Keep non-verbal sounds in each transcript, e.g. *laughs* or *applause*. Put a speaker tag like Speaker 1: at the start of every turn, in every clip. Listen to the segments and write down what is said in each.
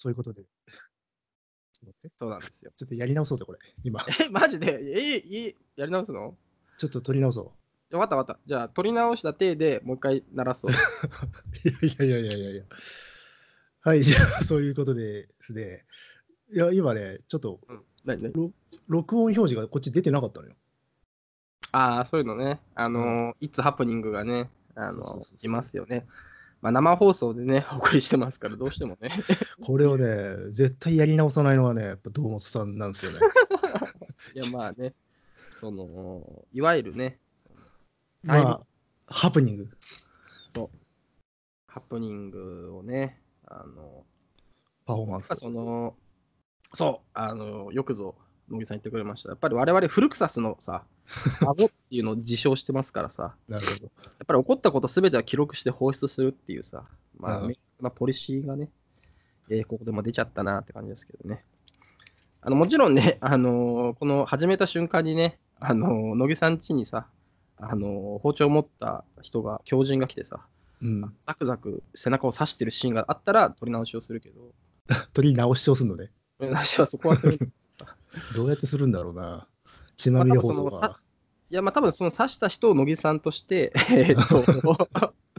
Speaker 1: そういうことで。
Speaker 2: そうなんですよ。
Speaker 1: ちょっとやり直そうぜ、これ。今。
Speaker 2: え、マジで？え、いい、やり直すの？
Speaker 1: ちょっと取り直そ
Speaker 2: わかったわかった。じゃあ、取り直した体でもう一回鳴らそう。
Speaker 1: う。*laughs* いやいやいやいやいや。はい、じゃあ、そういうことでですね。いや、今ね、ちょっと、
Speaker 2: うん、何何？
Speaker 1: ろ録音表示がこっち出てなかったのよ。
Speaker 2: ああ、そういうのね。あの、いつハプニングがね、あの
Speaker 1: そうそうそう、そう
Speaker 2: いますよね。まあ、生放送でね、*laughs* お送りしてますから、どうしてもね。*laughs*
Speaker 1: これをね、絶対やり直さないのはね、やっぱ堂本さんなんですよね。*laughs*
Speaker 2: いや、まあね、その、いわゆるね、
Speaker 1: まあ、ハプニング。
Speaker 2: そう、ハプニングをね、あの、
Speaker 1: パフォーマンス。
Speaker 2: その、そう、あの、よくぞ、野木さん言ってくれました。やっぱり我々、フルクサスのさ、*laughs* 顎っていうのを自称してますからさ、
Speaker 1: なるほど。
Speaker 2: やっぱり起こったことすべては記録して放出するっていうさ、まあ、
Speaker 1: うん
Speaker 2: 明確なポリシーがね、えーここでも出ちゃったなって感じですけどね。あのもちろんね、あのーこの始めた瞬間にね、あのー乃木さん家にさ、あのー包丁を持った人が、狂人が来てさ、
Speaker 1: うん。
Speaker 2: ザクザク背中を刺してるシーンがあったら取り直しをするけど、*laughs*
Speaker 1: 取り直しをするのね。
Speaker 2: 取り直しはそこはする。*laughs*
Speaker 1: どうやってするんだろうな。血まみれ放送
Speaker 2: まあ多分その
Speaker 1: が。
Speaker 2: いや、まあ多分その刺した人を乃木さんとして、*laughs* えーっと、*laughs*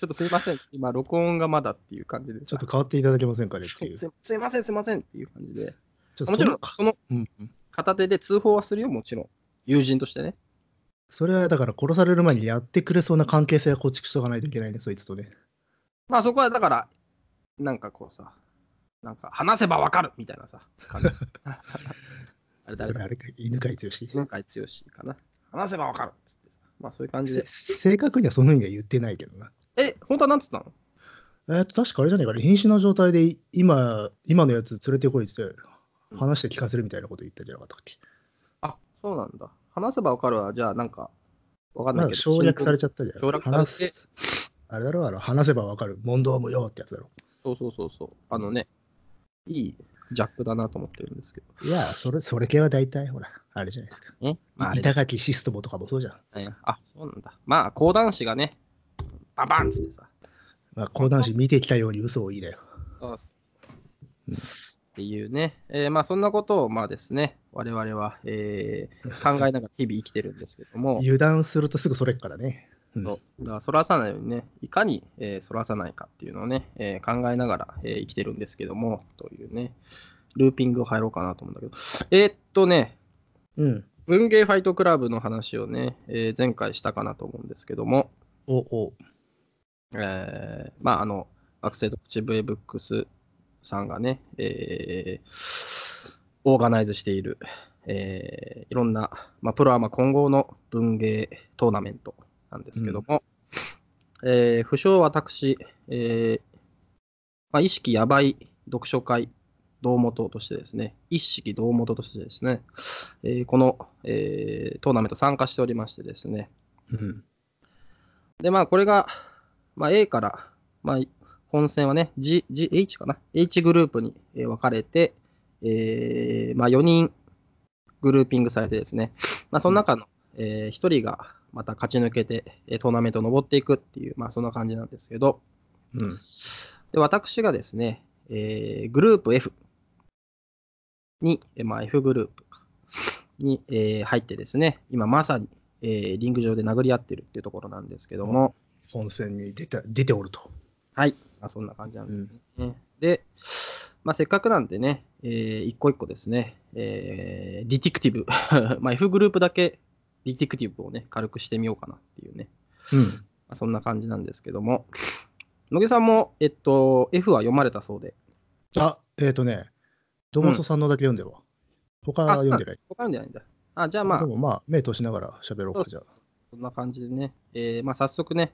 Speaker 2: ちょっとすいません、今、録音がまだっていう感じでさ。
Speaker 1: ちょっと変わっていただけませんかねっていう。*laughs*
Speaker 2: すすいません、すいませんっていう感じで。
Speaker 1: ちょっと
Speaker 2: もちろん、
Speaker 1: そ
Speaker 2: その片手で通報はするよ、もちろん。友人としてね。
Speaker 1: それはだから殺される前にやってくれそうな関係性は構築しておかないといけないね、そいつとね。
Speaker 2: まあそこはだから、なんかこうさ、なんか話せばわかるみたいなさ、あれ誰だ
Speaker 1: それあれか、犬飼剛。
Speaker 2: 犬飼剛かな。話せばわかるっつってさ。まあそういう感じで。
Speaker 1: せ正確にはその意味は言ってないけどな。
Speaker 2: え、本当はなんつったの？
Speaker 1: えっと、確かあれじゃないかな、瀕死の状態で今、今のやつ連れてこいって話して聞かせるみたいなこと言ったんじゃなかったっけ？
Speaker 2: あ、そうなんだ。話せばわかるわ。じゃあなんか、わかんな
Speaker 1: ないん
Speaker 2: けど。
Speaker 1: か省略されちゃったじゃん。
Speaker 2: 省略されて
Speaker 1: あれだろあの、話せばわかる。問答無用ってやつだろ。
Speaker 2: そうそうそうそう。あのね、いいジャックだなと思ってるんですけど。
Speaker 1: いや、それ、それ系は大体、ほら、あれじゃないですか。
Speaker 2: え、まあ
Speaker 1: 板垣シストボとかもそうじゃん。
Speaker 2: えあ、そうなんだ。まあ、講談師がね、ババンっつってさ。
Speaker 1: まあ、講談師見てきたように嘘を言いだよ。
Speaker 2: そうそう
Speaker 1: うん
Speaker 2: っていうね、えーまあそんなことをまあですね、我々は、えー考えながら日々生きてるんですけども、*laughs*
Speaker 1: 油断するとすぐそれっからね。うん。
Speaker 2: そう。だからそらさないようにね、いかに、えーそらさないかっていうのをね、えー考えながら、えー生きてるんですけども、というね、ルーピングを入ろうかなと思うんだけど、えーっとね、
Speaker 1: うん。
Speaker 2: 文芸ファイトクラブの話をね、えー前回したかなと思うんですけども、
Speaker 1: お、お、
Speaker 2: えーまあ、あの、学生と口笛ブックスさんがね、えーオーガナイズしている、えーいろんな、まあ、プロアマ混合の文芸トーナメントなんですけども、えー不詳私、えーまあ、意識やばい読書会同元としてですね、一式同元としてですね、えーこの、えートーナメント参加しておりましてですね、
Speaker 1: うん。
Speaker 2: で、まあ、これが、まあ、A から、まあ、本戦はね、G、G、H かな ?H グループにえー分かれて、えーまあ、4人グルーピングされてですね、まあ、その中の、え1人がまた勝ち抜けて、えートーナメントを登っていくっていう、まあ、そんな感じなんですけど、
Speaker 1: うん。
Speaker 2: で、私がですね、えーグループ F に、えーまあ、F グループか。に、えー入ってですね、今まさに、えーリング上で殴り合ってるっていうところなんですけども、
Speaker 1: 本戦に出て出ておると。
Speaker 2: はい、まあ、そんな感じなんですね。で、まあ、せっかくなんでね、えー一個一個ですね、えーディティクティブ、*laughs* まあ F グループだけディティクティブをね、軽くしてみようかなっていうね、
Speaker 1: うん。
Speaker 2: まあ、そんな感じなんですけども、野毛さんも、えっと、F は読まれたそうで、
Speaker 1: あ、えっ、とね、堂本さんのだけ読んでるわ。他は読んでない？
Speaker 2: 他読んでないんだ。あ、じゃあまあ
Speaker 1: で、もまあ、目通しながら喋ろうか、じゃあ。
Speaker 2: そんな感じでね、えーまあ、早速ね、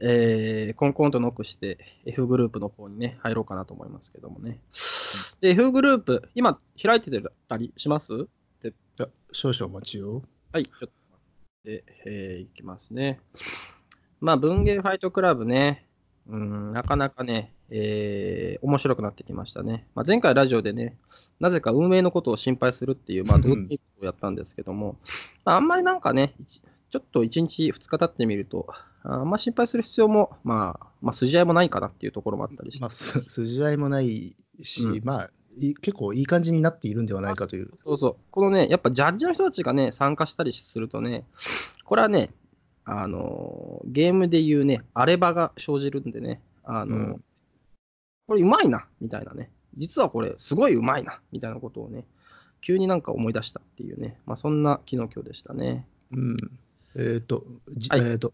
Speaker 2: えーコンコンとノックして F グループの方にね、入ろうかなと思いますけどもね。で、F グループ、今開いてたりします？
Speaker 1: あ少々お待ちを。
Speaker 2: はい、ちょっと待って、えーいきますね。まあ、文芸ファイトクラブね、うん、なかなかね、えー面白くなってきましたね。まあ、前回ラジオでね、なぜか運営のことを心配するっていう、まあ、同時をやったんですけども、まあ、あんまりなんかね、一ちょっと1日、2日経ってみると、あんま心配する必要も、まあ、まあ、筋合いもないかなっていうところもあったりして。
Speaker 1: まあ、す筋合いもないし、
Speaker 2: うん
Speaker 1: まあい結構いい感じになっているんではないかという。
Speaker 2: そうそう。このね、やっぱジャッジの人たちがね、参加したりするとね、これはね、あのーゲームでいうね、荒れ場が生じるんでね、あのー
Speaker 1: うん
Speaker 2: これうまいな、みたいなね。実はこれすごいうまいな、みたいなことをね、急になんか思い出したっていうね、まあそんな昨日今日でしたね。
Speaker 1: うん、えっ、と、じ
Speaker 2: はい
Speaker 1: えっ、と、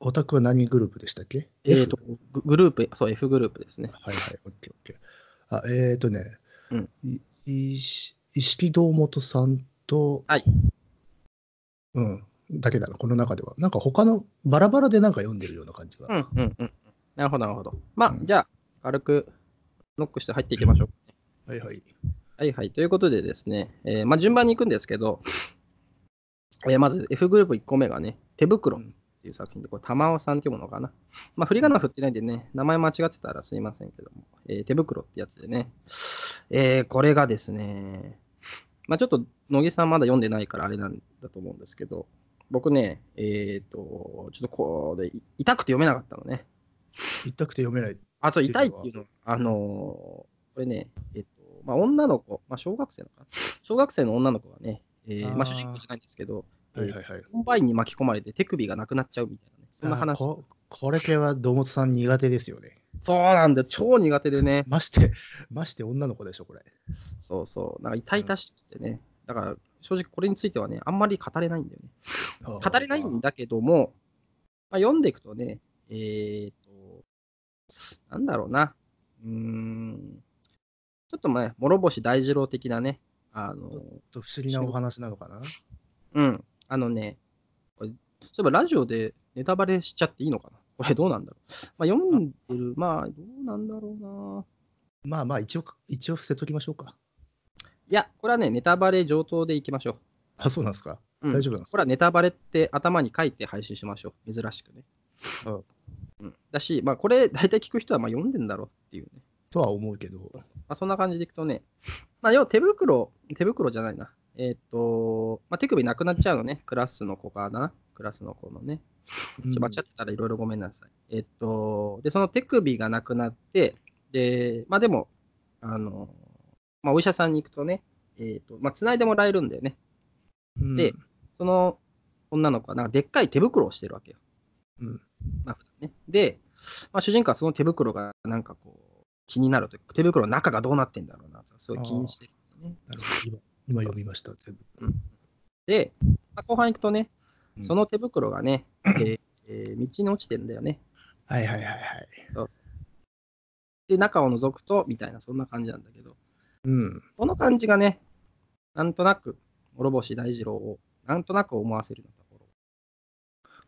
Speaker 1: オタクは何グループでしたっけ？
Speaker 2: えっ、と、ググループ、そう、F グループですね。
Speaker 1: はいはい、オッケーオッケー。あ、えっ、とね、
Speaker 2: うん
Speaker 1: い石石堂本さんと、
Speaker 2: はい。
Speaker 1: うん、だけだな、この中では。なんか他のバラバラでなんか読んでるような感じが。
Speaker 2: うんうんうん。なるほど、なるほど。まあ、
Speaker 1: うん
Speaker 2: じゃあ、軽くノックして入っていきましょう。
Speaker 1: はいはい。
Speaker 2: はいはい。ということでですね、えーまあ、順番に行くんですけど、えーまず F グループ1個目がね、手袋っていう作品で、これ、玉尾さんっていうものかな。まあ、振り仮名振ってないんでね、名前間違ってたらすいませんけども、えー手袋ってやつでね、えーこれがですね、まあ、ちょっと乃木さんまだ読んでないからあれなんだと思うんですけど、僕ね、えっ、と、ちょっとこれ、痛くて読めなかったのね。
Speaker 1: 痛くて読めない。
Speaker 2: あ、そう、痛いっていうのは、あのーこれね、えっと、まあ、女の子、まあ、小学生のかな？小学生の女の子がね、えーまあ、主人公じゃないんですけど、
Speaker 1: はいはいはい。
Speaker 2: コンバインに巻き込まれて手首がなくなっちゃうみたいなね、そんな話。
Speaker 1: あここれ系は堂本さん苦手ですよね。
Speaker 2: そうなんだよ、超苦手でね、
Speaker 1: まして、まして女の子でしょ、これ。
Speaker 2: そうそう、なんか痛々しくてね、だから正直これについてはね、あんまり語れないんだよね。語れないんだけども、まあ、読んでいくとね、えっ、と、なんだろうな、うーん、ちょっとまあ、諸星大二郎的なね、あの、
Speaker 1: と不思議なお話なのかな？
Speaker 2: うん、あのね、これそういえばラジオでネタバレしちゃっていいのかな？これどうなんだろう？まあ、読んでる、まあ、どうなんだろうな。
Speaker 1: まあまあ、一応、一応伏せときましょうか。
Speaker 2: いや、これはね、ネタバレ上等でいきましょ
Speaker 1: あ、そうなんですか？
Speaker 2: う。うん
Speaker 1: 大丈夫なんですか？
Speaker 2: これはネタバレって頭に書いて配信しましょう。珍しくね。
Speaker 1: うん
Speaker 2: うん、だし、まあ、これ大体聞く人はまあ読んでんだろうっていうね。
Speaker 1: とは思うけど。
Speaker 2: まあ、そんな感じでいくとね、まあ、要は手袋、手袋じゃないな。えーっ、と、まあ、手首なくなっちゃうのね。クラスの子かな。クラスの子のね。ちょ間違ってたらいろいろごめんなさい。えーっ、と、で、その手首がなくなって、で、まあでも、あの、まあ、お医者さんに行くとね、えーっ、と、まあ、繋いでもらえるんだよね。
Speaker 1: うん
Speaker 2: で、その女の子はなんかでっかい手袋をしてるわけよ。
Speaker 1: うん
Speaker 2: まあね、で、まあ、主人公はその手袋がなんかこう気になるというか、手袋の中がどうなってんだろうな、すごい気にしてるね。
Speaker 1: なるほど今今読みました、全部。
Speaker 2: で、まあ、後半行くとね、
Speaker 1: うん
Speaker 2: その手袋がね、えーえー道に落ちてんだよね。
Speaker 1: はいはいはいはい。
Speaker 2: で、中を覗くと、みたいな、そんな感じなんだけど、
Speaker 1: うん。
Speaker 2: この感じがね、なんとなく、諸星大二郎を、なんとなく思わせるようなところ。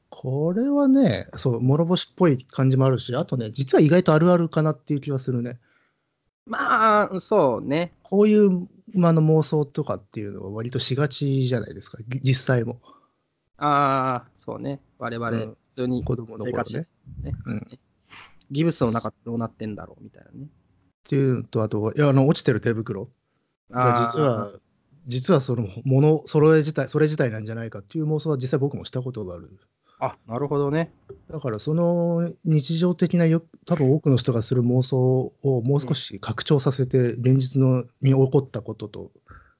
Speaker 1: これはね、そう、諸星っぽい感じもあるし、あとね、実は意外とあるあるかなっていう気はするね。
Speaker 2: まあ、そうね。
Speaker 1: こういう、まあ、あの妄想とかっていうのは割としがちじゃないですか、ぎ実際も。
Speaker 2: ああ、そうね。我々、
Speaker 1: うん
Speaker 2: 普通に
Speaker 1: 子供の頃ね。
Speaker 2: ね、
Speaker 1: うん
Speaker 2: ギブスの中どうなってんだろうみたいなね。
Speaker 1: っていうのと、あと、いや、あの、落ちてる手袋が実は、実はそのもの、それ自体、それ自体なんじゃないかっていう妄想は実際僕もしたことがある。
Speaker 2: あなるほどね。
Speaker 1: だからその日常的なよ多分多くの人がする妄想をもう少し拡張させて現実のに起こったことと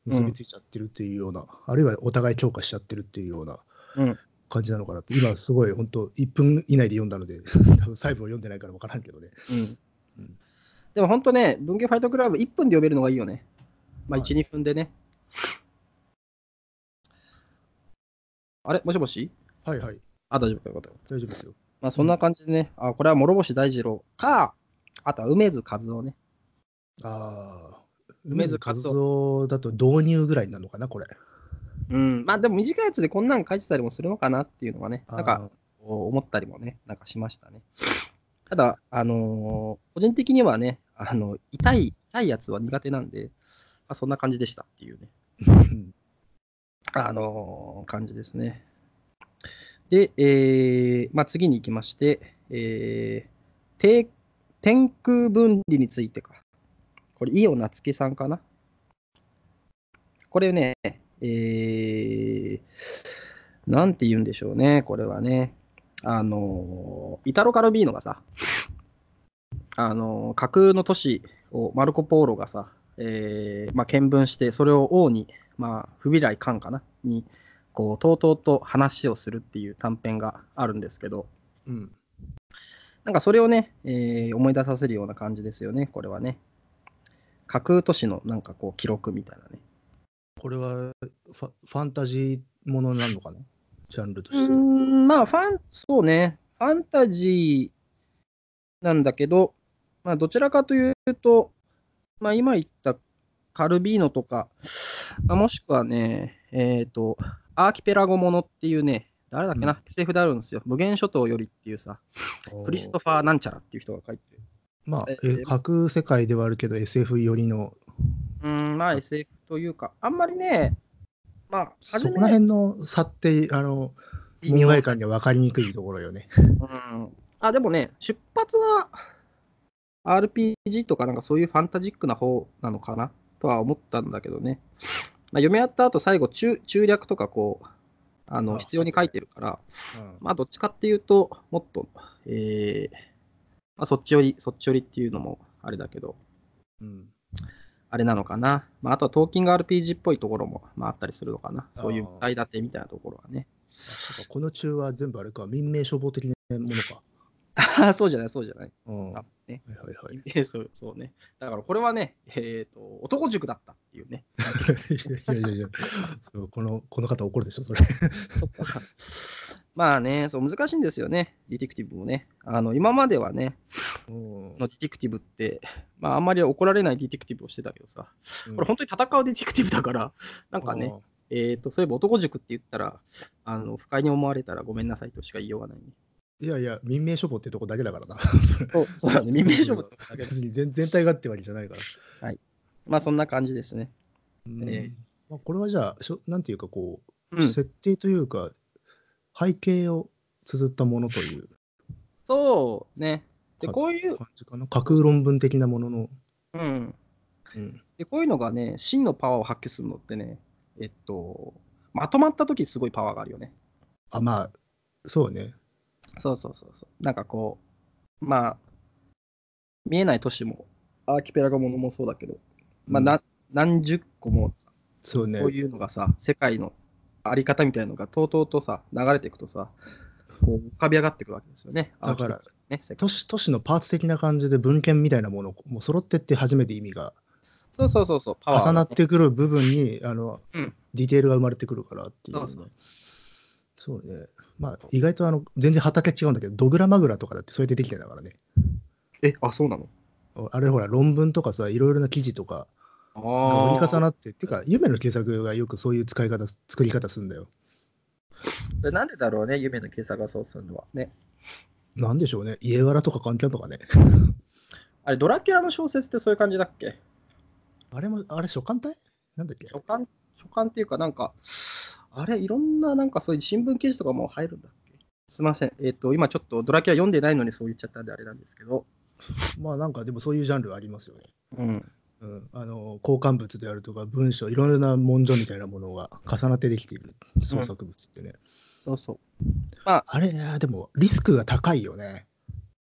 Speaker 1: 結びついちゃってるっていうような、あるいはお互い強化しちゃってるっていうような
Speaker 2: うん。
Speaker 1: 感じなのかなって、今すごい本当1分以内で読んだので *laughs* 多分細部を読んでないから分からんけどね。
Speaker 2: うん。
Speaker 1: うん。
Speaker 2: でも本当ね、文芸ファイトクラブ1分で読めるのがいいよね。まあ、
Speaker 1: はい。
Speaker 2: 1、2分でね。あれ？もしもし？
Speaker 1: はいはい
Speaker 2: あ、大丈夫かよかったよ。
Speaker 1: 大丈夫ですよ。
Speaker 2: まあ、そんな感じでね、あこれは諸星大二郎か、あとは梅津和夫ね。
Speaker 1: ああ
Speaker 2: 梅津
Speaker 1: 梅津和夫だと導入ぐらいなのかなこれ。
Speaker 2: うん、まあでも短いやつでこんなん書いてたりもするのかなっていうのはね、なんか思ったりもね、なんかしましたね。ただ、あのー個人的にはね、あの痛い、痛いやつは苦手なんで、まあ、そんな感じでしたっていうね、
Speaker 1: う *laughs* ん
Speaker 2: あのー感じですね。で、えーまあ、次に行きまして、えー、天空分離についてか。これ、伊予夏樹さんかな。これね、えー、なんて言うんでしょうね、これはね。あの、イタロ・カルビーノがさ、あの、架空の都市をマルコ・ポーロがさ、えーまあ、見聞して、それを王に、まあ、不備来官かなに、こう、とうとうと話をするっていう短編があるんですけど、
Speaker 1: うん。
Speaker 2: なんかそれをね、えー思い出させるような感じですよね、これはね。架空都市のなんかこう記録みたいなね。
Speaker 1: これはファファンタジーものなのかな？ジャンルと
Speaker 2: うー
Speaker 1: しては。
Speaker 2: ん、まあ、ファン、そうね、ファンタジーなんだけど、まあ、どちらかというと、まあ、今言ったカルビーノとか、まあ、もしくはね、えっ、と、アーキペラゴものっていうね、誰だっけな、
Speaker 1: うん
Speaker 2: SF であるんですよ。無限諸島よりっていうさ、クリストファー・なんちゃらっていう人が書いてる。
Speaker 1: まあ、
Speaker 2: え
Speaker 1: え架空世界ではあるけど SF 寄りの、
Speaker 2: うーん、まあ SF というか、あんまりね、まあ、
Speaker 1: そこら辺の差って、あの、門外観には分かりにくいところよね。
Speaker 2: うん。あ、でもね、出発は RPG とかなんかそういうファンタジックな方なのかなとは思ったんだけどね。まあ、読み終わった後、最後中、中略とかこう、あの
Speaker 1: あ
Speaker 2: 必要に書いてるから、
Speaker 1: うん
Speaker 2: まあ、どっちかっていうと、もっと、えーまあ、そっち寄り、そっち寄りっていうのもあれだけど、
Speaker 1: うん
Speaker 2: あれなのかな。まあ、あとはトーキング RPG っぽいところも、まあ、あったりするのかな。そういう歌い立てみたいなところはね。
Speaker 1: この中は全部あれか、民命処方的なものか。
Speaker 2: ああ、そうじゃない、そうじゃない。
Speaker 1: うん、は
Speaker 2: あね
Speaker 1: いはいはい。
Speaker 2: え *laughs* そうそうね。だからこれはね、えっ、と、男塾だったっていうね。*laughs*
Speaker 1: いやいやいやそうこの、この方怒るでしょ、それ。
Speaker 2: そっか。まあね、そう難しいんですよね、ディティクティブもね。あの今まではね、
Speaker 1: うん
Speaker 2: のディティクティブって、まああんまり怒られないディティクティブをしてたけどさ、これ本当に戦うディティクティブだから、なんかね、えっ、と、そういえば男塾って言ったら、あの不快に思われたらごめんなさいとしか言いようがないね。
Speaker 1: いやいや、民命処方ってとこだけだからな。そ
Speaker 2: うそうだね、*laughs* 民命勝負とかだけど
Speaker 1: 別に全 *laughs* 全体がってわけじゃないから。
Speaker 2: まあそんな感じですね。
Speaker 1: うん
Speaker 2: ええ
Speaker 1: まあ、これはじゃあしょ、なんていうかこう、
Speaker 2: うん、
Speaker 1: 設定というか、背景を綴ったものという
Speaker 2: そうね。で、
Speaker 1: か
Speaker 2: こういう、
Speaker 1: 感じかな。架空論文的なものの。
Speaker 2: うん。
Speaker 1: うん
Speaker 2: で、こういうのがね、真のパワーを発揮するのってね、えっと、まとまった時すごいパワーがあるよね。
Speaker 1: あ、まあ、そうね。
Speaker 2: そうそうそうそう。なんかこう、まあ、見えない都市も、アーキペラゴものもそうだけど、まあ、
Speaker 1: うん。
Speaker 2: な何十個もさ
Speaker 1: そうね。
Speaker 2: こう。いうのがさ、世界のあり方みたいなのがとうとうとさ、流れていくとさ、こう浮かび上がってくるわけですよね。
Speaker 1: だから
Speaker 2: ね、
Speaker 1: 都市都市のパーツ的な感じで文献みたいなものも揃ってって初めて意味が
Speaker 2: そうそうそうそう、
Speaker 1: 重なってくる部分にあの、
Speaker 2: うん。
Speaker 1: ディテールが生まれてくるからっていう、ね、
Speaker 2: そう
Speaker 1: ね。まあ意外とあの全然畑違うんだけどドグラマグラとかだってそうやってできてんだからね。
Speaker 2: え、あ、そうなの？
Speaker 1: あれほら論文とかさいろいろな記事とか折り重
Speaker 2: な
Speaker 1: なってっていうか夢の傑作がよくそういう使い方作り方するんだよ。
Speaker 2: なんでだろうね、夢の計算がそうするのは。ね。
Speaker 1: なんでしょうね。家柄とか関係あるのかね。*laughs*
Speaker 2: あれ、ドラキュラの小説ってそういう感じだっけ？
Speaker 1: あれもあれ書簡体？なんだっけ？
Speaker 2: 書簡書簡っていうか、なんか、あれ、いろんな、なんかそういう新聞記事とかも入るんだっけ？すみません。えっ、と、今ちょっとドラキュラ読んでないのにそう言っちゃったんであれなんですけど、
Speaker 1: まあなんかでもそういうジャンルありますよね。
Speaker 2: うん。
Speaker 1: うん、あの交換物であるとか文章いろいろな文書みたいなものが重なってできている。創作物ってね、
Speaker 2: そうそう。
Speaker 1: あれいやでもリスクが高いよね。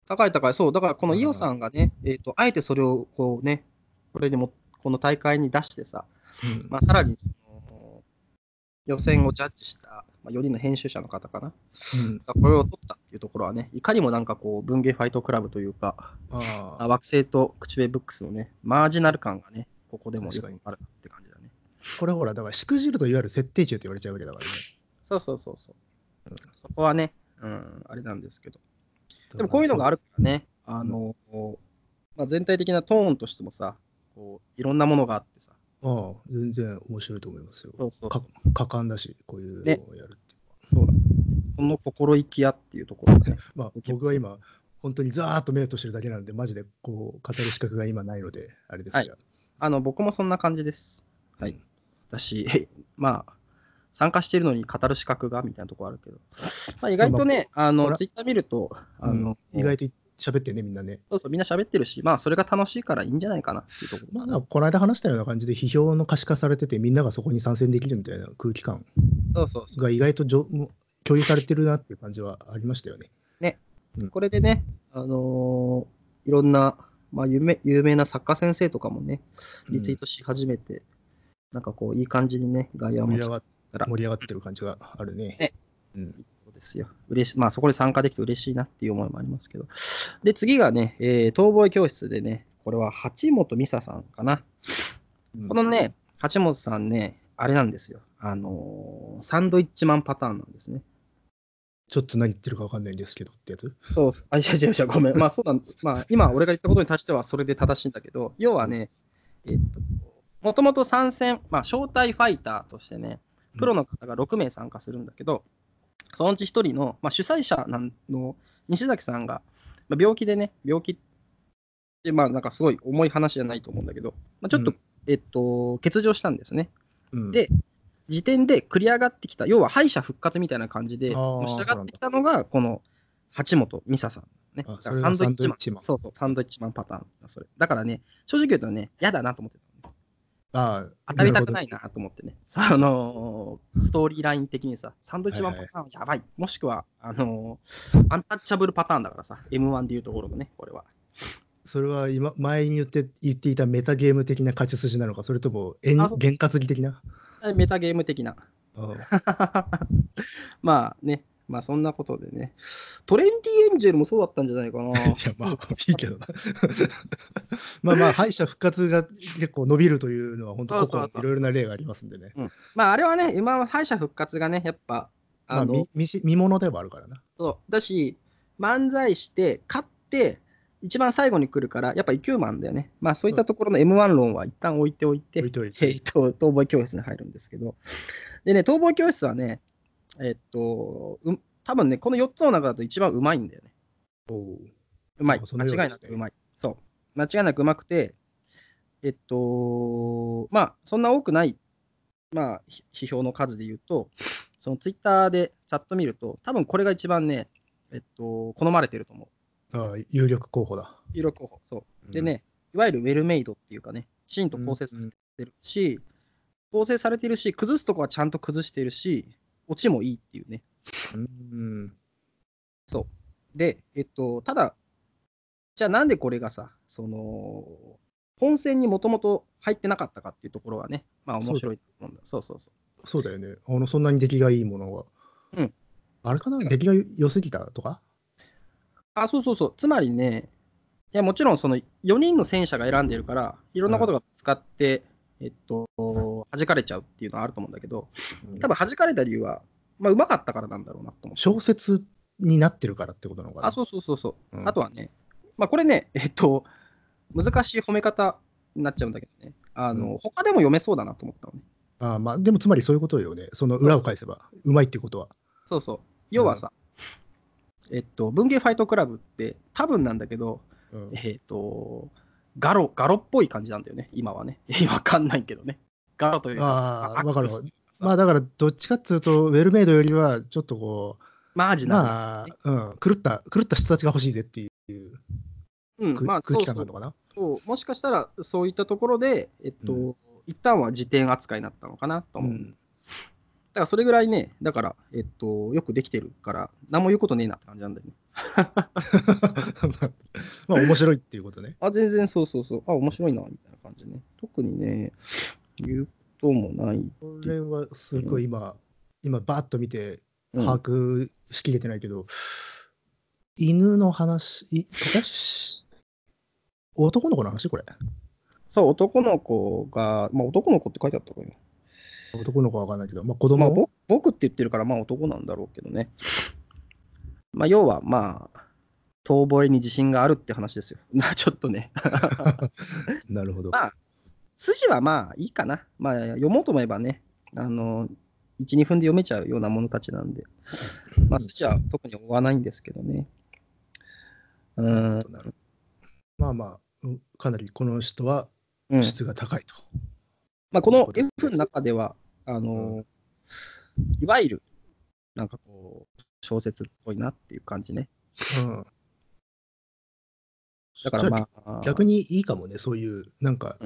Speaker 2: 高い高い、そう、だからこのイオさんがね、えっ、と、あえてそれをこうね、これでも、この大会に出してさ、
Speaker 1: うん。
Speaker 2: まあ、さらにその予選をジャッジした、まあ、4人の編集者の方かな、
Speaker 1: うん。
Speaker 2: これを取ったっていうところはね、いかにもなんかこう、文芸ファイトクラブというか、
Speaker 1: あ
Speaker 2: 惑星と口笛ブックスのね、マージナル感がね、ここでもよくあるなって感じだね。
Speaker 1: これほらだからしくじるといわゆる設定中って言われちゃうわけだからね。
Speaker 2: そうそうそうそう。そこはね、うん、あれなんですけど。でもこういうのがあ
Speaker 1: る
Speaker 2: るからね、あの、まあ、全体的なトーンとしてもさ、こういろんなものがあってさ、
Speaker 1: ああ全然面白いと思いますよ。
Speaker 2: そうそう。
Speaker 1: か果敢だしこういう
Speaker 2: ね
Speaker 1: のをやるって、
Speaker 2: そうだその心意気やっていうところがね、*laughs*
Speaker 1: まあ僕は今本当にザーッと目を閉してるだけなんでマジでこう語る資格が今ないのであれですが、
Speaker 2: はい。あの僕もそんな感じです。はい。私、*laughs* まあ、参加してるのに語る資格がみたいなところあるけど、まあ、意外とね、あの、ツイッター見ると、あの、
Speaker 1: うん意外と喋ってんねみんなね
Speaker 2: そうそう、みんな喋ってるし、まあ、それが楽しいからいいんじゃないかなっていうところ。
Speaker 1: まあ、この間話したような感じで批評の可視化されててみんながそこに参戦できるみたいな空気感
Speaker 2: そうそうそう。
Speaker 1: が意外とじょも共有されてるなっていう感じはありましたよね。
Speaker 2: これでね、あのーいろんな、まあ、有名有名な作家先生とかもね、リツイートし始めて、なんかこう、いい感じにね、外野も
Speaker 1: 盛り上がっ
Speaker 2: たら
Speaker 1: 盛り上がってる感じがあるね。
Speaker 2: ね
Speaker 1: うん、
Speaker 2: ですよ。嬉しい。まあ、そこで参加できて嬉しいなっていう思いもありますけど。で、次がね、えー、逃亡教室でね、これは八本美沙さんかな。
Speaker 1: うん
Speaker 2: このね、八本さんね、あれなんですよ。あのーサンドイッチマンパターンなんですね。
Speaker 1: ちょっと何言ってるか分かんないんですけどってやつ？
Speaker 2: そう、あ、違う違う違う、ごめん。まあ、そうなんまあ、今、俺が言ったことに対してはそれで正しいんだけど、要はね、えっと、もともと参戦、まあ、招待ファイターとしてね、プロの方が6名参加するんだけど、そのうち1人の、まあ、主催者なんの西崎さんが、まあ、病気でね、病気で、まあ、なんかすごい重い話じゃないと思うんだけど、まあ、ちょっと、
Speaker 1: うん
Speaker 2: えっと、欠場したんですね。
Speaker 1: うん
Speaker 2: で時点で繰り上がってきた、要は敗者復活みたいな感じで、
Speaker 1: あー
Speaker 2: のし上がってきたのが、この八本美沙さん。ね、
Speaker 1: あ
Speaker 2: だからサンドイッチマン
Speaker 1: そ
Speaker 2: うそう、サンドイッチマンパターンだそれ。だからね、正直言うとね、嫌だなと思ってた。
Speaker 1: ああ
Speaker 2: 当たりたくないなと思ってね。その、ストーリーライン的にさ、サンドイッチマンパターンやばい。もしくは、あのーアンタッチャブルパターンだからさ、M1 でいうところのね、これは。
Speaker 1: それは今前に言って言っていたメタゲーム的な勝ち筋なのか？それとも験担ぎ的な？
Speaker 2: えメタゲーム的な。
Speaker 1: あ *laughs*
Speaker 2: まあね、まあそんなことでね。トレンディエンジェルもそうだったんじゃないかな。
Speaker 1: あ *laughs* いやまあいいけどな *laughs* まあまあ敗者復活が結構伸びるというのは本当
Speaker 2: そうそうそう
Speaker 1: ここいろいろな例がありますんでね
Speaker 2: うんまああれはね、今は敗者復活がね、やっぱ、
Speaker 1: まあ
Speaker 2: あの、
Speaker 1: 見見せ見物ではあるからな
Speaker 2: そうだし、漫才して、勝って、一番最後に来るから、やっぱ勢いもあるんだよね。まあそういったところの M1 論は一旦置いておいて、
Speaker 1: 置いといて *laughs*
Speaker 2: えっと、逃亡教室に入るんですけど。でね、逃亡教室はね、えっと、う多分ね、この4つの中だと一番うまいんだよね。
Speaker 1: おう
Speaker 2: うまい。間違いなくうまい。そう。間違いなくうまくて、えっと、まあ、そんな多くない、まあ、ひ批評の数で言うと、そのツイッターでざっと見ると、多分これが一番ね、えっと、好まれてると思う。
Speaker 1: ああ有力候補だ
Speaker 2: 有力候補。そう。でね、いわゆるウェルメイドっていうかね、きちんと構成さ
Speaker 1: うん
Speaker 2: れてるし、構成されてるし、崩すとこはちゃんと崩してるし、オチもいいっていうね。
Speaker 1: うん
Speaker 2: で、えっと、ただ、じゃあなんでこれがさ、その、本戦にもともと入ってなかったかっていうところがね、まあ面白いと思うんだ。そうそうそう。
Speaker 1: そうだよねあのそんなに出来がいいものは
Speaker 2: うん
Speaker 1: あれかな？出来が良すぎたとか？
Speaker 2: あ、そうそうそう。つまりね、いや、もちろんその4人の戦車が選んでるから、いろんなことが使って、えっと、弾かれちゃうっていうのはあると思うんだけど、多分弾かれた理由は、まあ、うまかったからなんだろうなと思って。
Speaker 1: 小説になってるからってことなのかな？
Speaker 2: あ、そうそうそうそう。
Speaker 1: うん。
Speaker 2: あとはね、まあ、これね、えっと、難しい褒め方になっちゃうんだけどね、あの、
Speaker 1: うん。
Speaker 2: 他でも読めそうだなと思ったのね。
Speaker 1: あまあでもつまりそういうことよね。その裏を返せばうまいっていうことは。
Speaker 2: そうそう。要はさ、えっと、文芸ファイトクラブって、多分なんだけど、
Speaker 1: うん。
Speaker 2: えっと、ガロ、ガロっぽい感じなんだよね、今はね。*laughs* わかんないけどね。ガロという
Speaker 1: あー
Speaker 2: ア
Speaker 1: わかる。まあだからどっちかっつうとウェルメイドよりはちょっとこう
Speaker 2: マージナルな
Speaker 1: まあ、うん、狂った狂った人たちが欲しいぜっていう
Speaker 2: うんまあ、
Speaker 1: く空気感があるのかな。
Speaker 2: そうもしかしたらそういったところで、えっと、
Speaker 1: う
Speaker 2: 一旦は辞典扱いになったのかなと思う。
Speaker 1: うん。
Speaker 2: だからそれぐらいね、だから、えっと、よくできてるから、何も言うことねえなって感じなんだよね。*laughs*
Speaker 1: まあ面白いっていうことね
Speaker 2: あ、全然そうそうそう。あ、面白いな、みたいな感じね。特にね、言うこともない。
Speaker 1: これはすごい今、今バーッと見て
Speaker 2: うん
Speaker 1: 把握しきれてないけど、犬の話い男の子の話これ？
Speaker 2: そう、男の子が、まあ男の子って書いてあったかな。
Speaker 1: 男の子は分かんないけど、まあ、子
Speaker 2: まあ、僕って言ってるから、まあ男なんだろうけどね。まあ、要は、まあ、遠吠えに自信があるって話ですよ。*laughs* まあ、ちょっとね。*laughs*
Speaker 1: なるほど。
Speaker 2: まあ、筋はまあいいかな。まあ、読もうと思えばね、あの、1、2分で読めちゃうようなものたちなんで、まあ、筋は特に追わないんですけどね。うーん。
Speaker 1: なるまあまあ、うんかなりこの人は
Speaker 2: うん
Speaker 1: 質が高いと。
Speaker 2: まあ、この F の中では、あの、いわゆる、なんかこう、小説っぽいなっていう感じね。
Speaker 1: うん
Speaker 2: だからまあ、
Speaker 1: 逆にいいかもね、そういう、なんか、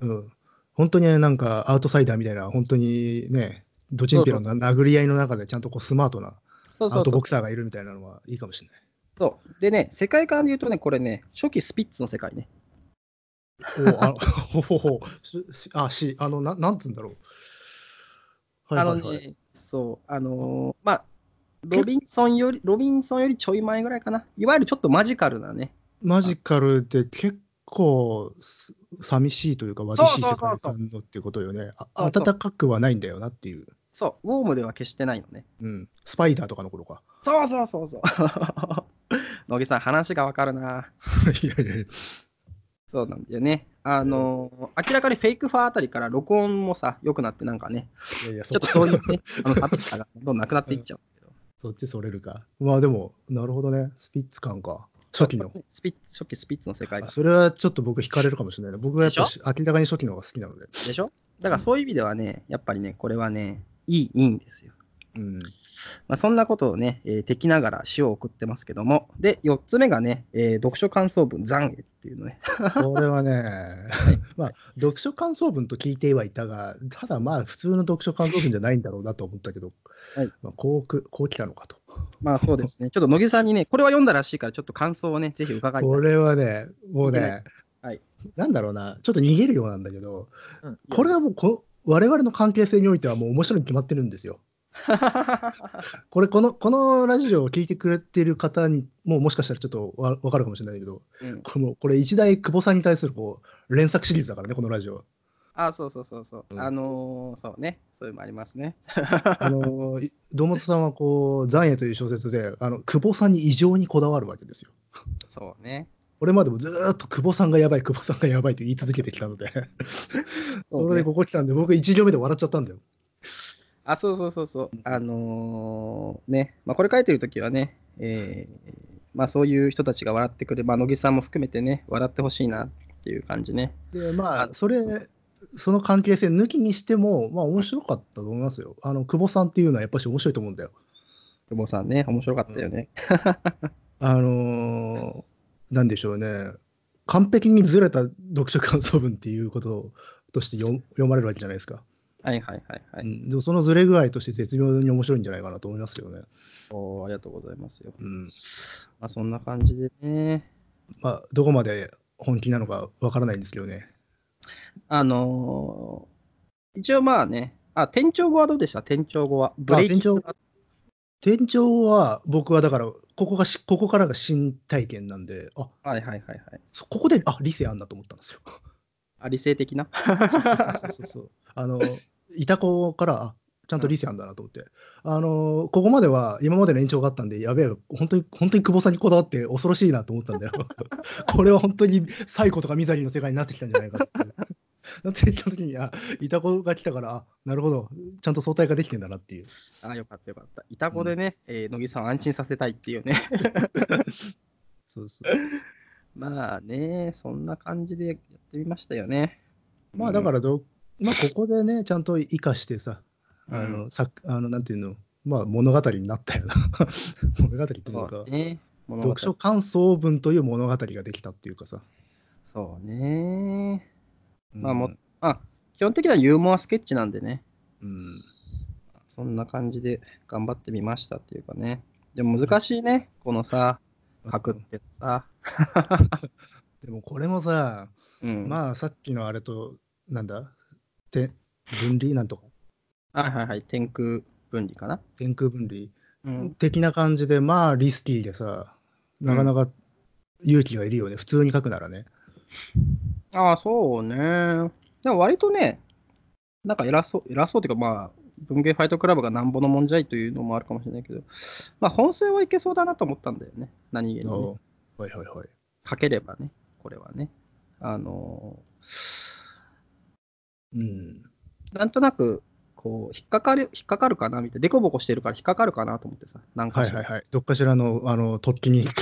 Speaker 1: うん、本当になんかアウトサイダーみたいな、本当にね、ドチンピのな殴り合いの中でちゃんとこうスマートなアウトボクサーがいるみたいなのはいいかもしれない。
Speaker 2: そう。でね、世界観で言うとね、これね、初期スピッツの世界ね。
Speaker 1: おあほあしあのななんつうんだろう。はいはいはい
Speaker 2: あのね、そう、あのーまあ、ロビンソンより、ロビンソンよりちょい前ぐらいかな。いわゆるちょっとマジカルなね。
Speaker 1: マジカルで結構す寂しいというか、貧しい世界観のってことよね。あ暖かくはないんだよなっていう。
Speaker 2: そう、ウォームでは決してないのね。
Speaker 1: うん。スパイダーとかの頃か。
Speaker 2: そうそうそうそう。*laughs* 野木さん、話がわかるな。*laughs*
Speaker 1: いやいやいや。
Speaker 2: そうなんだよね。あのー明らかにフェイクファーあたりから録音もさ、良くなってなんかね、
Speaker 1: いやいや
Speaker 2: ちょっとそういうね、あの寂しさがどんどんなくなっていっちゃう。
Speaker 1: そっちそれるか。まあでも、なるほどね。スピッツ感か。初期の。
Speaker 2: スピッツ初期スピッツの世界
Speaker 1: それはちょっと僕惹かれるかもしれないな。僕はやっぱ明らかに初期の方が好きなので。
Speaker 2: でしょ？だからそういう意味ではね、やっぱりね、これはね、いい、いいんですよ。
Speaker 1: うん。
Speaker 2: まあ、そんなことをね、えー敵ながら詩を送ってますけども、で、4つ目がね、えー読書感想文、残影っていうのね。*laughs*
Speaker 1: これはね、まあ、読書感想文と聞いてはいたが、ただまあ、普通の読書感想文じゃないんだろうなと思ったけど、
Speaker 2: はい
Speaker 1: まあ、こうく、こう来たのかと。
Speaker 2: まあそうですね。ちょっと乃木さんにね、これは読んだらしいから、ちょっと感想をね、ぜひ伺いたい。
Speaker 1: これはね、もうね、
Speaker 2: はい
Speaker 1: なんだろうな、ちょっと逃げるようなんだけど、
Speaker 2: うん
Speaker 1: これはもうこ、我々の関係性においてはもう面白いに決まってるんですよ。*laughs* これこの、このラジオを聞いてくれてる方にももしかしたらちょっとわ分かるかもしれないけど、
Speaker 2: うん
Speaker 1: このこれ一大久保さんに対するこう連作シリーズだからね、このラジオ。
Speaker 2: あ、そうそうそうそう。
Speaker 1: うん
Speaker 2: あのーそうね、そういうのもありますね。
Speaker 1: あのい堂本さんはこう「残影」という小説であの久保さんに異常にこだわるわけですよ。
Speaker 2: そうね。
Speaker 1: これまでもずーっと久保さんがやばい久保さんがやばいと言い続けてきたので *laughs* それでここ来たんで僕1行目で笑っちゃったんだよ。
Speaker 2: あ、そうそうそうそう。あのーね、まあ、これ書いてるときはね、えーまあそういう人たちが笑ってくれ、まあ、乃木さんも含めてね、笑ってほしいなっていう感じね。
Speaker 1: でま
Speaker 2: あ
Speaker 1: あそれその関係性抜きにしてもまあ面白かったと思いますよ。あの久保さんっていうのはやっぱし面白いと思うんだよ。
Speaker 2: 久保さんね、面白かったよね。
Speaker 1: あのーなんでしょうね完璧にずれた読書感想文っていうこととして読読まれるわけじゃないですか。
Speaker 2: はいはいはいはい。
Speaker 1: うん、でもそのずれ具合として絶妙に面白いんじゃないかなと思いますよね。
Speaker 2: おーありがとうございますよ。
Speaker 1: うん、
Speaker 2: まあそんな感じでね。
Speaker 1: まあどこまで本気なのかわからないんですけどね。
Speaker 2: あのー一応まあね、あ、店長語はどうでした？店長語は？ブレイキン
Speaker 1: 店長店長は僕はだからここがしここからが新体験なんであ
Speaker 2: はいはいはいはい。
Speaker 1: そここであ理性あんだと思ったんですよ。
Speaker 2: あ、理性的な？
Speaker 1: そうそうそうそうそうあのいた子からあちゃんと理性あんだなと思って、あのここまでは今までの延長があったんでやべえ本当に本当に久保さんにこだわって恐ろしいなと思ったんだよ。*laughs* これは本当にサイコとかミザリーの世界になってきたんじゃないかってなってきた時にあいた子が来たからあなるほど。ちゃんと相対化できてんだなっていう。
Speaker 2: あ、よかったよかった。いた子でね、えー乃木さんを安心させたいっていうね。*laughs*
Speaker 1: そうそう
Speaker 2: まあね、そんな感じでやってみましたよね。
Speaker 1: まあだからど、まあここでねちゃんと生かしてさあ
Speaker 2: う
Speaker 1: の、さあのなんていうの？まあ物語になったよな。*laughs* 物語というか。
Speaker 2: ね。
Speaker 1: 読書感想文という物語ができたっていうかさ、
Speaker 2: そうね。まあもあ、基本的にはユーモアスケッチなんでね。
Speaker 1: うん。
Speaker 2: そんな感じで頑張ってみましたっていうかね。でも難しいね、このさ、書くってさ。*laughs*
Speaker 1: でもこれもさ、
Speaker 2: うん。
Speaker 1: まあさっきのあれとなんだ？て分離？なんとか
Speaker 2: はいはいはい、天空分離かな？
Speaker 1: 天空分離
Speaker 2: うん。
Speaker 1: 的な感じでまあリスキーでさなかなか勇気がいるよね、普通に書くならね
Speaker 2: ああ、そうね。でも割とね、なんか偉そう、偉そうっていうか、まあ、文芸ファイトクラブがなんぼのもんじゃいというのもあるかもしれないけど、まあ、本性はいけそうだなと思ったんだよね。何気に、ね。
Speaker 1: はいはいはい
Speaker 2: 書ければね、これはね。あの
Speaker 1: うん
Speaker 2: ーなんとなく、こう、引っかかる、引っかかるかなみたいな、デコボコしてるから引っかかるかなと思ってさ、なんか
Speaker 1: はいはいはいどっかしらのあの突起に
Speaker 2: そう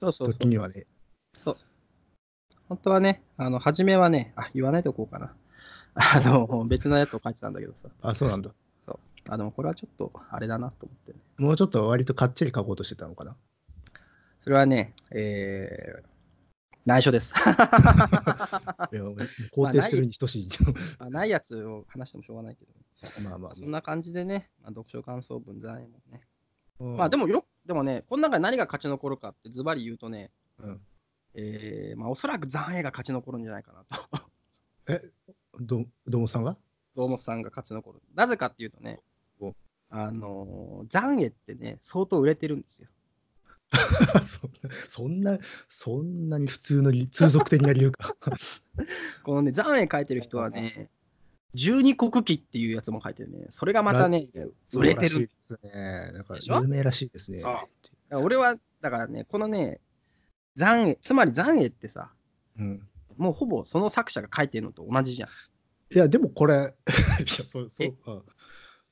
Speaker 2: そうそう
Speaker 1: 突起。にはね
Speaker 2: そう。本当はね、あの、初めはね、あ、言わないでおこうかな。あの、別のやつを書いてたんだけどさ。
Speaker 1: あそうなんだ
Speaker 2: そう。あ、でもこれはちょっと、あれだなと思ってね。
Speaker 1: もうちょっと割とかっちり書こうとしてたのかな
Speaker 2: それはね、えー内緒です。*laughs*
Speaker 1: いやもう *laughs* 肯定してるに等しい。
Speaker 2: まあ *laughs* ないやつを話してもしょうがないけど、
Speaker 1: まあまあ
Speaker 2: そんな感じでね、まあ、読書感想文、残影もね。
Speaker 1: ま
Speaker 2: まあでもよ、でもね、この中で何が勝ち残るかってズバリ言うとね、
Speaker 1: うん
Speaker 2: えーまあ、おそらく残影が勝ち残るんじゃないかなと。
Speaker 1: どどうもさんが？
Speaker 2: 堂本さんが勝ち残る。なぜかっていうとね
Speaker 1: お、
Speaker 2: あのー、残影ってね、相当売れてるんですよ。*laughs*
Speaker 1: そんな、そんなに普通の理通俗的な理由か。*laughs*
Speaker 2: このね、残影書いてる人はね、十二国旗っていうやつも書いてるね。それがまたね、売れてる。
Speaker 1: そうらしいですね。なんか
Speaker 2: でしょ
Speaker 1: 有名らしいですね。
Speaker 2: 俺は、だからね、このね、残影、つまり残影ってさ、
Speaker 1: うん、
Speaker 2: もうほぼその作者が書いてるのと同じじゃん。
Speaker 1: いや、でもこれ、*laughs* いや、そう、そう。い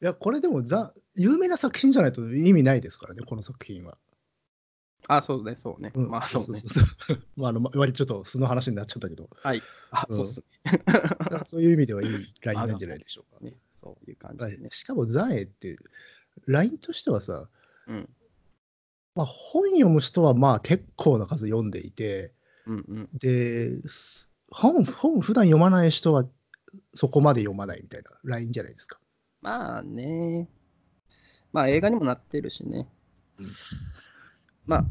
Speaker 1: や、これでもざ、有名な作品じゃないと意味ないですからね、この作品は。
Speaker 2: あ、そうね、そうね。
Speaker 1: うん
Speaker 2: まあそうね。
Speaker 1: そうそう *laughs* まあ、あの、ま割とちょっと素の話になっちゃったけど、
Speaker 2: はい。あ、
Speaker 1: うん
Speaker 2: そうっす
Speaker 1: そういう意味ではいいラインなんじゃないでしょうか。
Speaker 2: ね。そういう感じでね。
Speaker 1: しかも、残影って、ラインとしてはさ、
Speaker 2: うん。
Speaker 1: まあ、本読む人はまあ結構な数読んでいて、
Speaker 2: うんうん。
Speaker 1: で、す本、本普段読まない人はそこまで読まないみたいなラインじゃないですか。
Speaker 2: まあね。まあ映画にもなってるしね。
Speaker 1: うん
Speaker 2: まあ、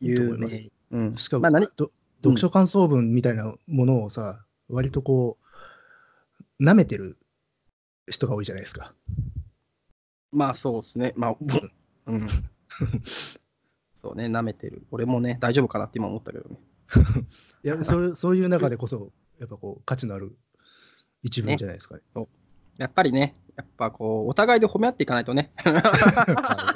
Speaker 1: いいと
Speaker 2: 有
Speaker 1: 思います
Speaker 2: 名。うん。
Speaker 1: しかも、
Speaker 2: まあ何？
Speaker 1: ど読書感想文みたいなものをさ、割とこう、舐めてる人が多いじゃないですか。
Speaker 2: まあそうですね。まあ、ぼうん。*laughs* そうね、舐めてる。俺もね、大丈夫かなって今思ったけどね。
Speaker 1: いやそれそういう中でこそ、やっぱこう、価値のある一文じゃないですか *laughs* ね。
Speaker 2: やっぱりね、やっぱこう、お互いで褒め合っていかないとね。*laughs*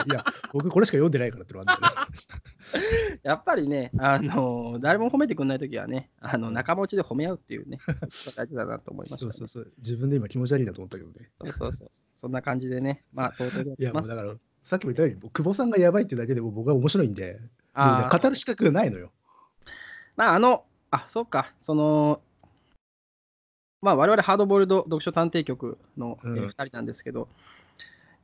Speaker 1: いや、僕これしか読んでないからってのはあるんだよね。*laughs*
Speaker 2: やっぱりね、あの誰も褒めてくんないときはね、あの仲間内で褒め合うっていうね、大事だなと思いました、ね。
Speaker 1: そうそうそう。自分で今気持ち悪いなと思ったけどね。
Speaker 2: そうそうそうそんな感じでね、まあ、東京でやっ
Speaker 1: いや、
Speaker 2: てます。
Speaker 1: もうだから、さっきも言ったように、久保さんがやばいってだけでも僕は面白いんで、語る資格がないのよ。
Speaker 2: まあ、あの、あ、そうか、その、まあ、我々ハードボイルド読書探偵局の、え
Speaker 1: うん。
Speaker 2: 2人なんですけど、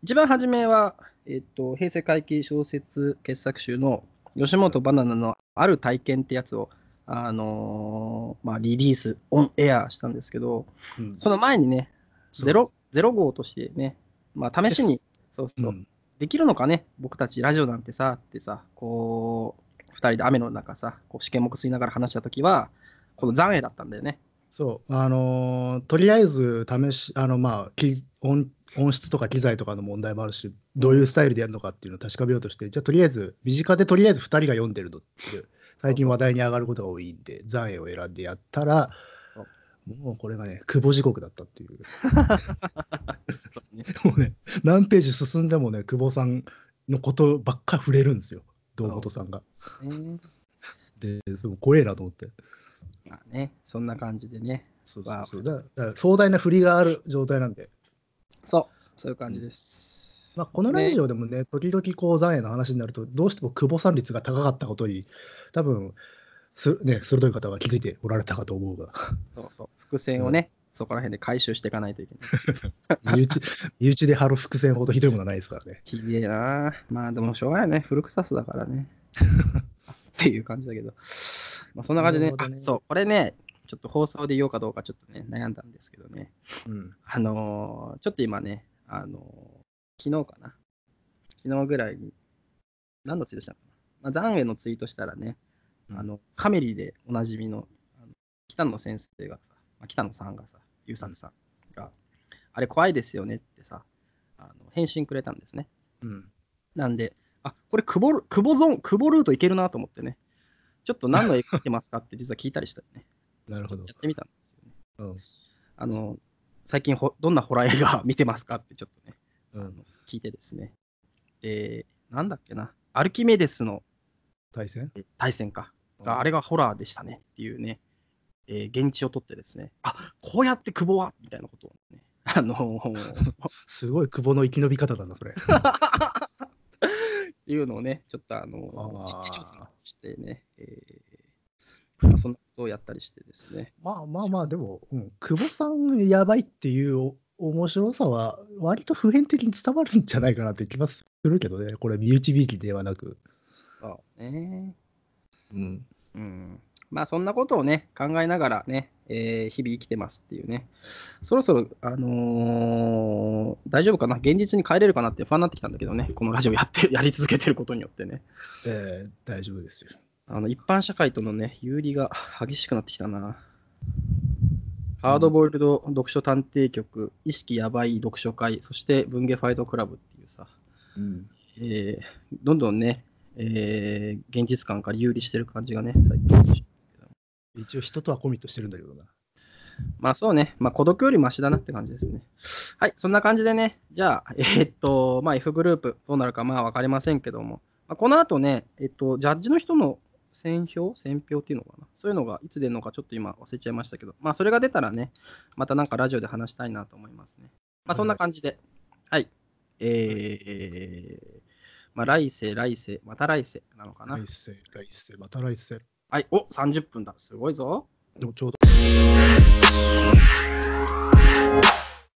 Speaker 2: 一番初めは、えっと、平成回帰小説傑作集の吉本バナナのある体験ってやつを、あのーまあ、リリース、オンエアしたんですけど、
Speaker 1: うん。
Speaker 2: その前にね、ゼロゼロ号としてね、まあ、試しに、そうそう、
Speaker 1: うん。
Speaker 2: できるのかね、僕たちラジオなんてさ、ってさ、こう、二人で雨の中さ、こう試験目吸いながら話したときは、この残影だったんだよね。
Speaker 1: そう、あのーとりあえず試し、あの、まあ、き音音質とか機材とかの問題もあるし、どういうスタイルでやるのかっていうのを確かめようとして、じゃあとりあえず、身近でとりあえず2人が読んでるのっていう、最近話題に上がることが多いんで、残影を選んでやったら、もうこれがね、久保時刻だったっていう。*laughs* もうね、何ページ進んでもね、久保さんのことばっか触れるんですよ、堂本さんが。
Speaker 2: ね
Speaker 1: で、すごい怖えなと思って。
Speaker 2: まあね、そんな感じでね。
Speaker 1: そうそうそうだだから壮大な振りがある状態なんで。
Speaker 2: そう、そういう感じです。
Speaker 1: まあ、このラジオでもね、時々こう、残影の話になると、どうしても久保さん率が高かったことに、多分すね、鋭い方は気づいておられたかと思うが、
Speaker 2: そうそう伏線をね、そこら辺で回収していかないといけない。*laughs*
Speaker 1: 身内身内で張る伏線ほどひどいものはないですからね。
Speaker 2: ひでえなまあでもしょうがないね。古臭さだからね。*laughs* っていう感じだけど。まあそんな感じで、
Speaker 1: ね
Speaker 2: あそう、これね、ちょっと放送で言おうかどうかちょっとね、悩んだんですけどね。
Speaker 1: うん。
Speaker 2: あのーちょっと今ね、あのー昨日かな。昨日ぐらいに、何のツイートしたのかな。まあ、残影のツイートしたらね、あの、カメリでおなじみの、あの北野先生がさ、まあ、北野さんがさ、ゆうさんさんが、あれ怖いですよねってさ、あの返信くれたんですね。
Speaker 1: うん。
Speaker 2: なんで、あこれ久保、久保ゾーン、久保ルートいけるなと思ってね、ちょっと何の絵描いてますかって実は聞いたりしたよね。*laughs*
Speaker 1: なるほど
Speaker 2: や。ってみたんですよね。
Speaker 1: うん。
Speaker 2: あの、最近ほどんなホラー映画見てますかってちょっとね、
Speaker 1: うん。
Speaker 2: 聞いてですね。で、なんだっけな、アルキメデスの
Speaker 1: 対戦？
Speaker 2: え対戦か。があれがホラーでしたねっていうね、えー現地を取ってですね、あこうやって久保は？みたいなことをね、あのー *laughs*
Speaker 1: すごい久保の生き延び方だな、それ。*laughs*
Speaker 2: いうのをね、ちょっとあの調査してね、えーまあ、そんなことをやったりしてですね。
Speaker 1: まあまあまあ、でも、うん、久保さんやばいっていうお面白さは、割と普遍的に伝わるんじゃないかなって気がするけどね、これ、身内びいきではなく。
Speaker 2: そうね。
Speaker 1: うん。
Speaker 2: うん。まあそんなことをね、考えながらね、えー日々生きてますっていうね。そろそろ、あのー大丈夫かな？現実に帰れるかなって不安になってきたんだけどね、このラジオやって、*laughs* やり続けてることによってね。
Speaker 1: えー大丈夫ですよ。
Speaker 2: あの一般社会とのね、有利が激しくなってきたな。ハードボイルド読書探偵局、意識やばい読書会、そして文芸ファイトクラブっていうさ、
Speaker 1: うん。
Speaker 2: えーどんどんね、えー現実感から有利してる感じがね、最近。
Speaker 1: 一応人とはコミットしてるんだけどな。
Speaker 2: まあそうね、まあ孤独よりマシだなって感じですね。はい、そんな感じでね、じゃあ、えーっと、まあ F グループどうなるかまあわかりませんけども、まあ、この後ね、えっと、ジャッジの人の選票選票っていうのかな？そういうのがいつ出るのかちょっと今忘れちゃいましたけど、まあそれが出たらね、またなんかラジオで話したいなと思いますね。まあそんな感じで、はい。えー、まあ来世、来世、また来世なのかな？
Speaker 1: 来世、来世、また来世。
Speaker 2: はい、お30分だ。すごいぞ。
Speaker 1: でもちょうど。